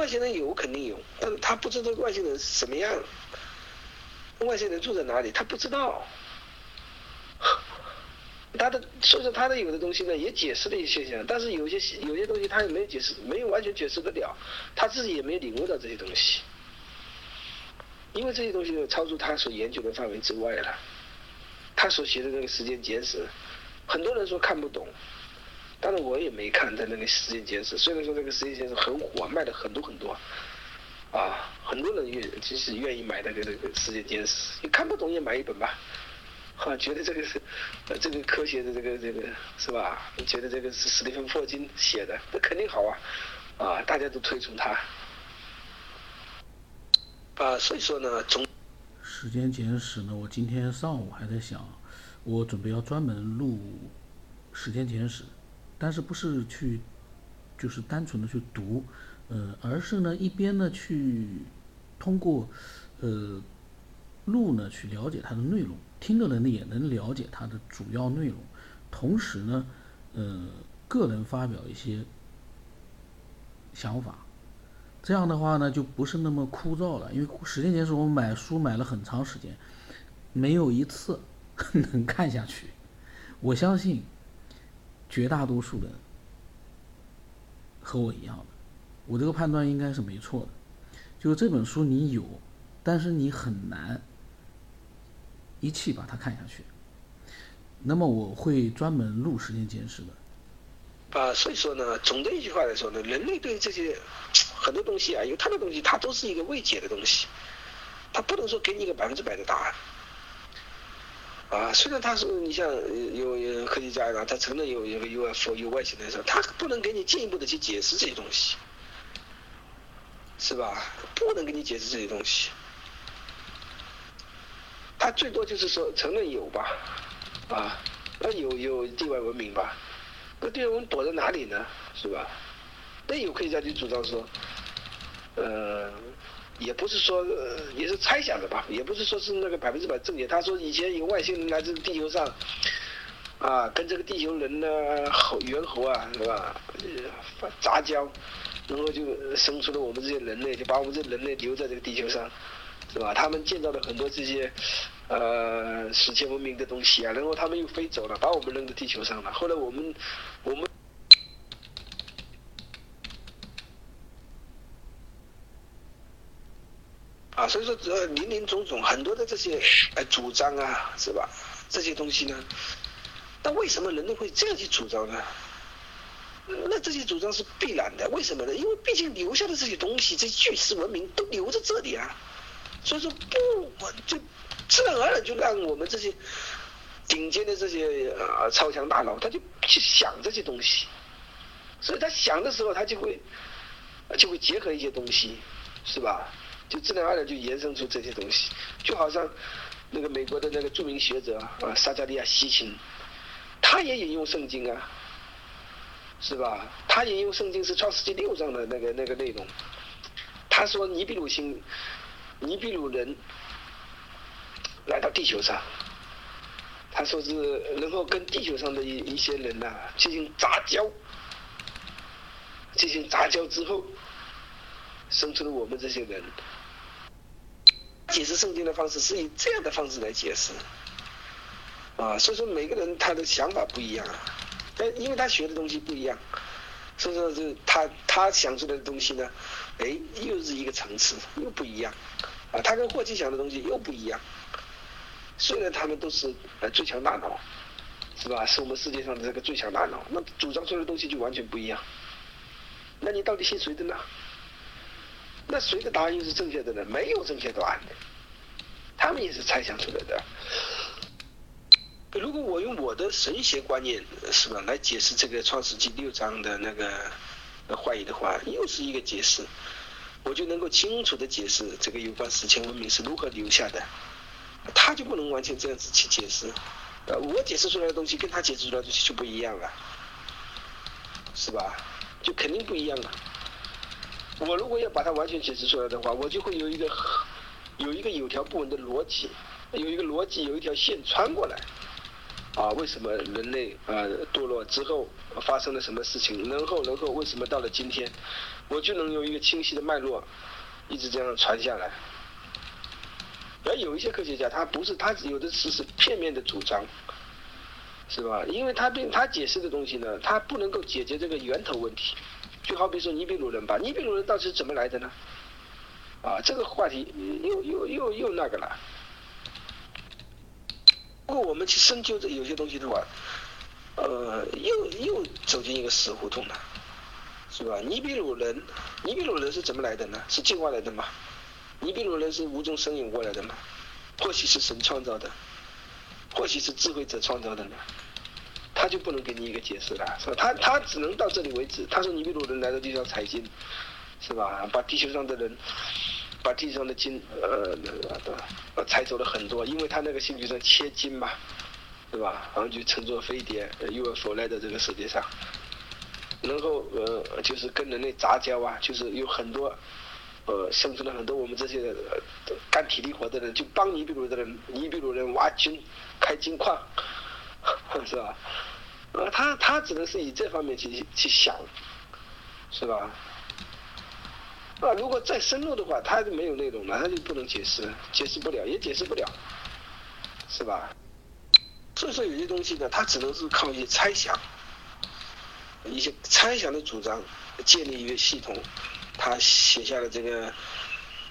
外星人有肯定有，但是他不知道外星人什么样，外星人住在哪里，他不知道。他的所以说他的有的东西呢也解释了一些现象，但是有些有些东西他也没有解释，没有完全解释得了，他自己也没有领悟到这些东西，因为这些东西超出他所研究的范围之外了。他所写的那个时间简史，很多人说看不懂，但是我也没看在那个时间简史。虽然说这个时间简史很火，卖的很多很多，啊，很多人愿其实愿意买那个那个时间简史，你看不懂也买一本吧。啊，觉得这个是，呃，这个科学的这个这个是吧？觉得这个是史蒂芬霍金写的，那肯定好啊，啊，大家都推崇他，啊，所以说呢，从时间简史呢，我今天上午还在想，我准备要专门录时间简史，但是不是去，就是单纯的去读，呃，而是呢一边呢去通过，呃，录呢去了解它的内容。听的人呢也能了解它的主要内容，同时呢，呃，个人发表一些想法，这样的话呢就不是那么枯燥了。因为时间前是我买书买了很长时间，没有一次 能看下去。我相信绝大多数人和我一样的，我这个判断应该是没错的。就是这本书你有，但是你很难。一气把它看下去，那么我会专门录时间监视的。啊，所以说呢，总的一句话来说呢，人类对这些很多东西啊，有他的东西，它都是一个未解的东西，它不能说给你一个百分之百的答案。啊，虽然他说你像有有科学家呢，他承认有有 UFO 有外星人，说他不能给你进一步的去解释这些东西，是吧？不能给你解释这些东西。他最多就是说承认有吧，啊，那有有地外文明吧，那地外文明躲在哪里呢？是吧？那有科学家就主张说，呃，也不是说也是猜想的吧，也不是说是那个百分之百正确。他说以前有外星人来自地球上，啊，跟这个地球人呢猴猿猴啊，是吧？杂交，然后就生出了我们这些人类，就把我们这人类留在这个地球上。是吧？他们建造了很多这些，呃，史前文明的东西啊，然后他们又飞走了，把我们扔到地球上了。后来我们，我们，啊，所以说这林林总总很多的这些呃主张啊，是吧？这些东西呢，那为什么人类会这样去主张呢？那这些主张是必然的，为什么呢？因为毕竟留下的这些东西，这巨石文明都留在这里啊。所以说不，就自然而然就让我们这些顶尖的这些啊超强大脑，他就去想这些东西，所以他想的时候，他就会就会结合一些东西，是吧？就自然而然就延伸出这些东西，就好像那个美国的那个著名学者啊，撒加利亚西钦，他也引用圣经啊，是吧？他引用圣经是创世纪六章的那个那个内容，他说尼比鲁星。尼比鲁人来到地球上，他说是能够跟地球上的一一些人呐进行杂交，进行杂交之后，生出了我们这些人。解释圣经的方式是以这样的方式来解释，啊，所以说每个人他的想法不一样，但因为他学的东西不一样，所以说是他他想出来的东西呢。哎，又是一个层次，又不一样，啊，他跟霍金想的东西又不一样。虽然他们都是呃最强大脑，是吧？是我们世界上的这个最强大脑，那主张出来的东西就完全不一样。那你到底信谁的呢？那谁的答案又是正确的呢？没有正确答案的，他们也是猜想出来的。如果我用我的神学观念，是吧，来解释这个创世纪六章的那个。怀疑的话，又是一个解释，我就能够清楚的解释这个有关史前文明是如何留下的，他就不能完全这样子去解释，呃，我解释出来的东西跟他解释出来的东西就不一样了，是吧？就肯定不一样了。我如果要把它完全解释出来的话，我就会有一个有一个有条不紊的逻辑，有一个逻辑有一条线穿过来，啊，为什么人类啊堕落之后发生了什么事情？然后，然后为什么到了今天，我就能用一个清晰的脉络，一直这样传下来。而有一些科学家，他不是他有的只是片面的主张，是吧？因为他并他解释的东西呢，他不能够解决这个源头问题。就好比说尼比鲁人吧，尼比鲁人到底是怎么来的呢？啊，这个话题又又又又那个了。如果我们去深究这有些东西的话，呃，又又走进一个死胡同了，是吧？尼比鲁人，尼比鲁人是怎么来的呢？是进化来的吗？尼比鲁人是无中生有过来的吗？或许是神创造的，或许是智慧者创造的呢？他就不能给你一个解释了，是吧？他他只能到这里为止。他说尼比鲁人来到地上采金，是吧？把地球上的人，把地上的金，呃，呃，采走了很多，因为他那个星球上切金嘛，对吧？然后就乘坐飞碟又要否来到这个世界上，能够呃，就是跟人类杂交啊，就是有很多。呃，生出了很多我们这些干体力活的人，就帮尼比鲁的人，尼比鲁人挖金、开金矿，是吧？呃，他他只能是以这方面去去想，是吧？啊，如果再深入的话，他就没有内容了，他就不能解释，解释不了，也解释不了，是吧？所以说有些东西呢，他只能是靠一些猜想，一些猜想的主张，建立一个系统。他写下了这个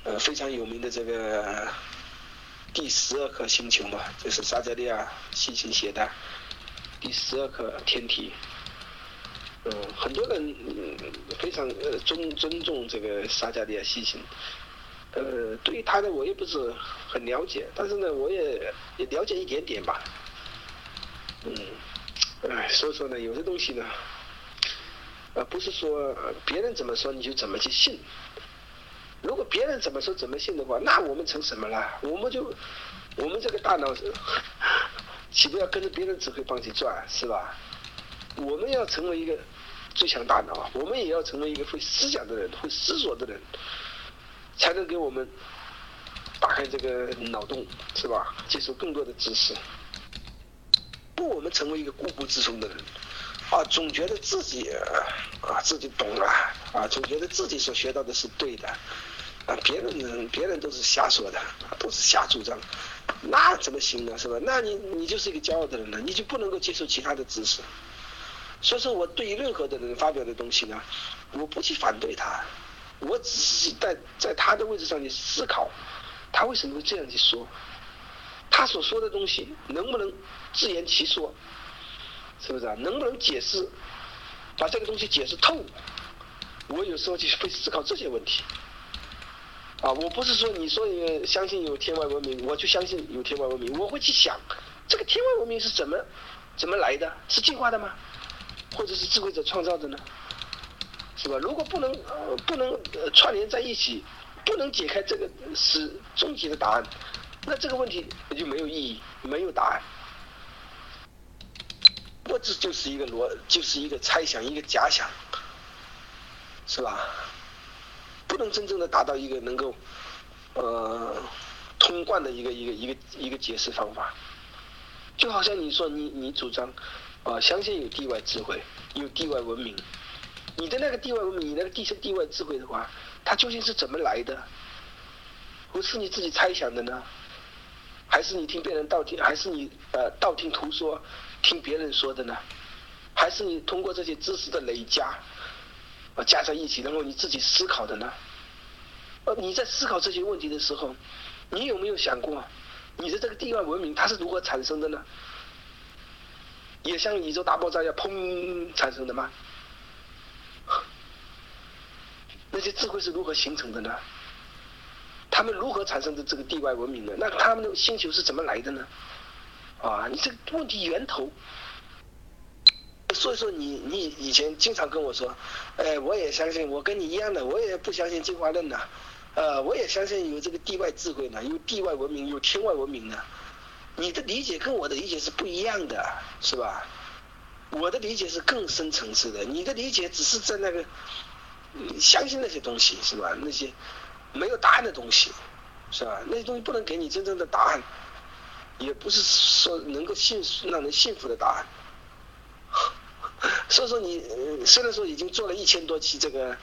呃非常有名的这个第十二颗星球嘛，就是撒加利亚细琴写的第十二颗天体。嗯，很多人非常呃尊尊重这个撒加利亚西行。呃，对于他呢，我也不是很了解，但是呢，我也也了解一点点吧。嗯，哎，所以说呢，有些东西呢。而不是说别人怎么说你就怎么去信。如果别人怎么说怎么信的话，那我们成什么了？我们就我们这个大脑岂不要跟着别人指挥棒去转是吧？我们要成为一个最强大脑，我们也要成为一个会思想的人，会思索的人，才能给我们打开这个脑洞是吧？接受更多的知识。不，我们成为一个固步自封的人。啊，总觉得自己啊自己懂了啊，总觉得自己所学到的是对的啊，别人别人都是瞎说的，都是瞎主张，那怎么行呢？是吧？那你你就是一个骄傲的人了，你就不能够接受其他的知识。所以说，我对于任何的人发表的东西呢，我不去反对他，我只是在在他的位置上去思考，他为什么会这样去说，他所说的东西能不能自圆其说？是不是啊？能不能解释，把这个东西解释透？我有时候就会思考这些问题。啊，我不是说你说你相信有天外文明，我就相信有天外文明。我会去想，这个天外文明是怎么怎么来的？是进化的吗？或者是智慧者创造的呢？是吧？如果不能不能串联在一起，不能解开这个是终极的答案，那这个问题也就没有意义，没有答案。我这就是一个逻，就是一个猜想，一个假想，是吧？不能真正的达到一个能够，呃，通贯的一个一个一个一个解释方法。就好像你说你你主张，啊，相信有地外智慧，有地外文明，你的那个地外文明，你那个地地外智慧的话，它究竟是怎么来的？不是你自己猜想的呢？还是你听别人道听？还是你呃道听途说？听别人说的呢，还是你通过这些知识的累加，加在一起，然后你自己思考的呢？呃，你在思考这些问题的时候，你有没有想过，你的这个地外文明它是如何产生的呢？也像宇宙大爆炸一样砰产生的吗？那些智慧是如何形成的呢？他们如何产生的这个地外文明呢？那他们的星球是怎么来的呢？啊，你这个问题源头，所以说你你以前经常跟我说，哎，我也相信，我跟你一样的，我也不相信进化论呐，呃，我也相信有这个地外智慧呢，有地外文明，有天外文明呢。你的理解跟我的理解是不一样的，是吧？我的理解是更深层次的，你的理解只是在那个相信那些东西，是吧？那些没有答案的东西，是吧？那些东西不能给你真正的答案。也不是说能够信让人信服的答案。所以说你虽然说已经做了一千多期这个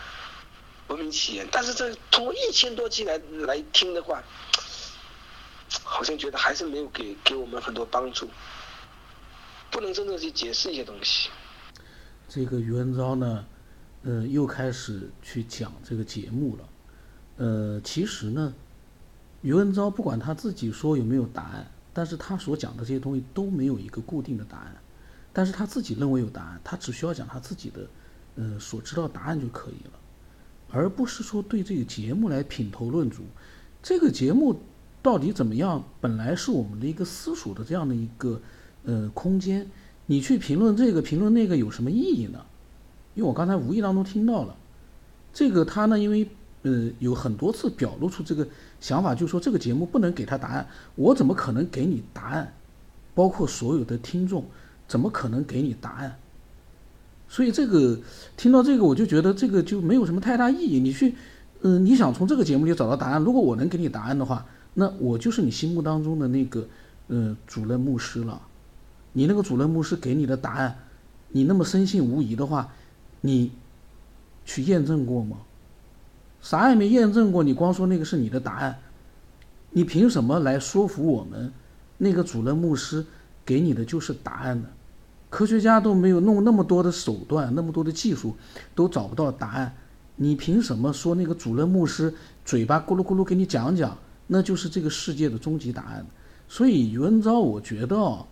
文明起源，但是这通过一千多期来来听的话，好像觉得还是没有给给我们很多帮助，不能真正去解释一些东西。这个余文昭呢，呃，又开始去讲这个节目了。呃，其实呢，余文昭不管他自己说有没有答案，但是他所讲的这些东西都没有一个固定的答案。但是他自己认为有答案，他只需要讲他自己的，呃，所知道答案就可以了，而不是说对这个节目来品头论足。这个节目到底怎么样，本来是我们的一个私塾的这样的一个呃空间，你去评论这个评论那个有什么意义呢？因为我刚才无意当中听到了，这个他呢，因为呃有很多次表露出这个想法，就是说这个节目不能给他答案，我怎么可能给你答案？包括所有的听众。怎么可能给你答案？所以这个听到这个，我就觉得这个就没有什么太大意义。你去，嗯，你想从这个节目里找到答案，如果我能给你答案的话，那我就是你心目当中的那个，呃，主任牧师了。你那个主任牧师给你的答案，你那么深信无疑的话，你去验证过吗？啥也没验证过，你光说那个是你的答案，你凭什么来说服我们？那个主任牧师给你的就是答案呢？科学家都没有弄那么多的手段，那么多的技术，都找不到答案。你凭什么说那个主任牧师嘴巴咕噜咕噜给你讲讲，那就是这个世界的终极答案？所以余文昭，我觉得哦，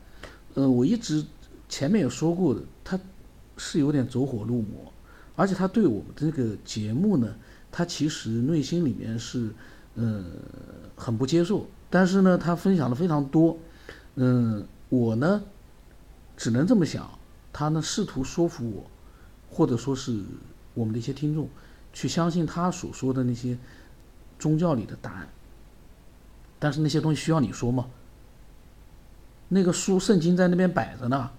呃，我一直前面也说过的，他是有点走火入魔，而且他对我们这个节目呢，他其实内心里面是呃很不接受。但是呢，他分享的非常多，嗯，我呢。只能这么想，他呢试图说服我，或者说是我们的一些听众，去相信他所说的那些宗教里的答案。但是那些东西需要你说吗？那个书圣经在那边摆着呢，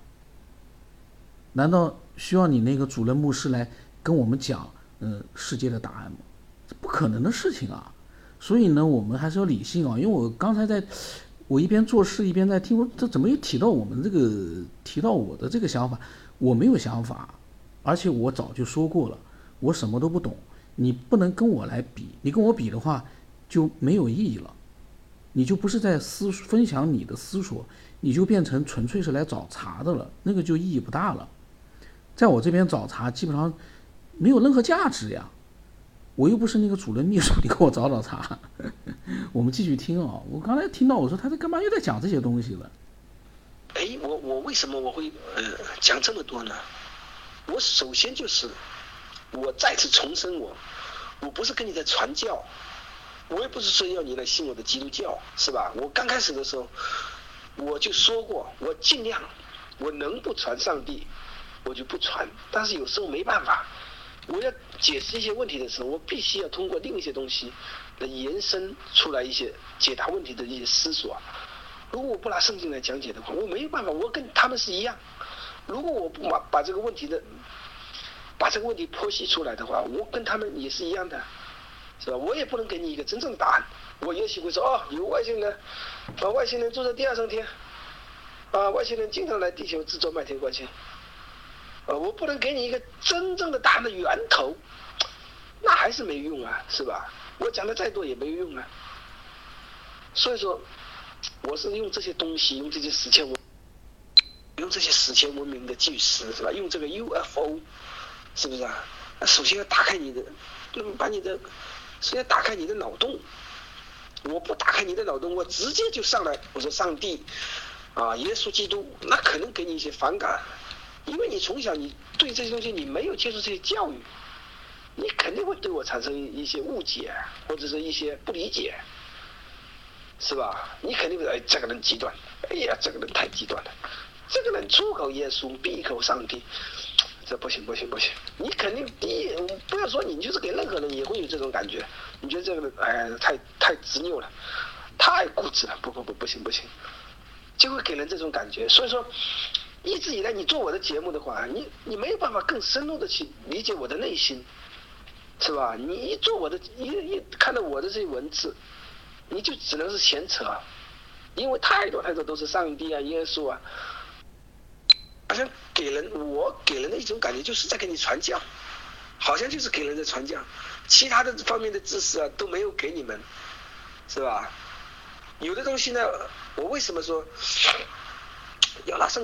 难道需要你那个主任牧师来跟我们讲，呃，世界的答案吗？这不可能的事情啊！所以呢，我们还是要理性啊，因为我刚才在。我一边做事一边在听，我这怎么又提到我们这个提到我的这个想法？我没有想法，而且我早就说过了，我什么都不懂。你不能跟我来比，你跟我比的话就没有意义了，你就不是在思分享你的思索，你就变成纯粹是来找茬的了，那个就意义不大了。在我这边找茬基本上没有任何价值呀。我又不是那个主任秘书，你给我找找茬。我们继续听啊，我刚才听到我说他在干嘛又在讲这些东西了。哎，我我为什么我会呃讲这么多呢？我首先就是我再次重申我，我不是跟你在传教，我也不是说要你来信我的基督教，是吧？我刚开始的时候我就说过，我尽量我能不传上帝，我就不传，但是有时候没办法。我要解释一些问题的时候，我必须要通过另一些东西来延伸出来一些解答问题的一些思索。如果我不拿圣经来讲解的话，我没有办法，我跟他们是一样。如果我不把把这个问题的把这个问题剖析出来的话，我跟他们也是一样的，是吧？我也不能给你一个真正的答案。我也许会说，哦，有外星人，啊，外星人住在第二层天，啊，外星人经常来地球制作麦田关系。呃，我不能给你一个真正的答案的源头，那还是没用啊，是吧？我讲的再多也没有用啊。所以说，我是用这些东西，用这些史前文，用这些史前文明的巨石，是吧？用这个 UFO，是不是啊？首先要打开你的，那么把你的，首先打开你的脑洞。我不打开你的脑洞，我直接就上来，我说上帝，啊，耶稣基督，那可能给你一些反感。因为你从小你对这些东西你没有接受这些教育，你肯定会对我产生一些误解或者是一些不理解，是吧？你肯定会哎这个人极端，哎呀这个人太极端了，这个人出口耶稣闭口上帝，这不行不行不行！你肯定第一不要说你，就是给任何人也会有这种感觉，你觉得这个人哎太太执拗了，太固执了，不不不不行不行，就会给人这种感觉，所以说。一直以来，你做我的节目的话，你你没有办法更深入的去理解我的内心，是吧？你一做我的，一一看到我的这些文字，你就只能是闲扯，因为太多太多都是上帝啊、耶稣啊，好像给人我给人的一种感觉就是在给你传教，好像就是给人在传教，其他的方面的知识啊都没有给你们，是吧？有的东西呢，我为什么说要拿圣？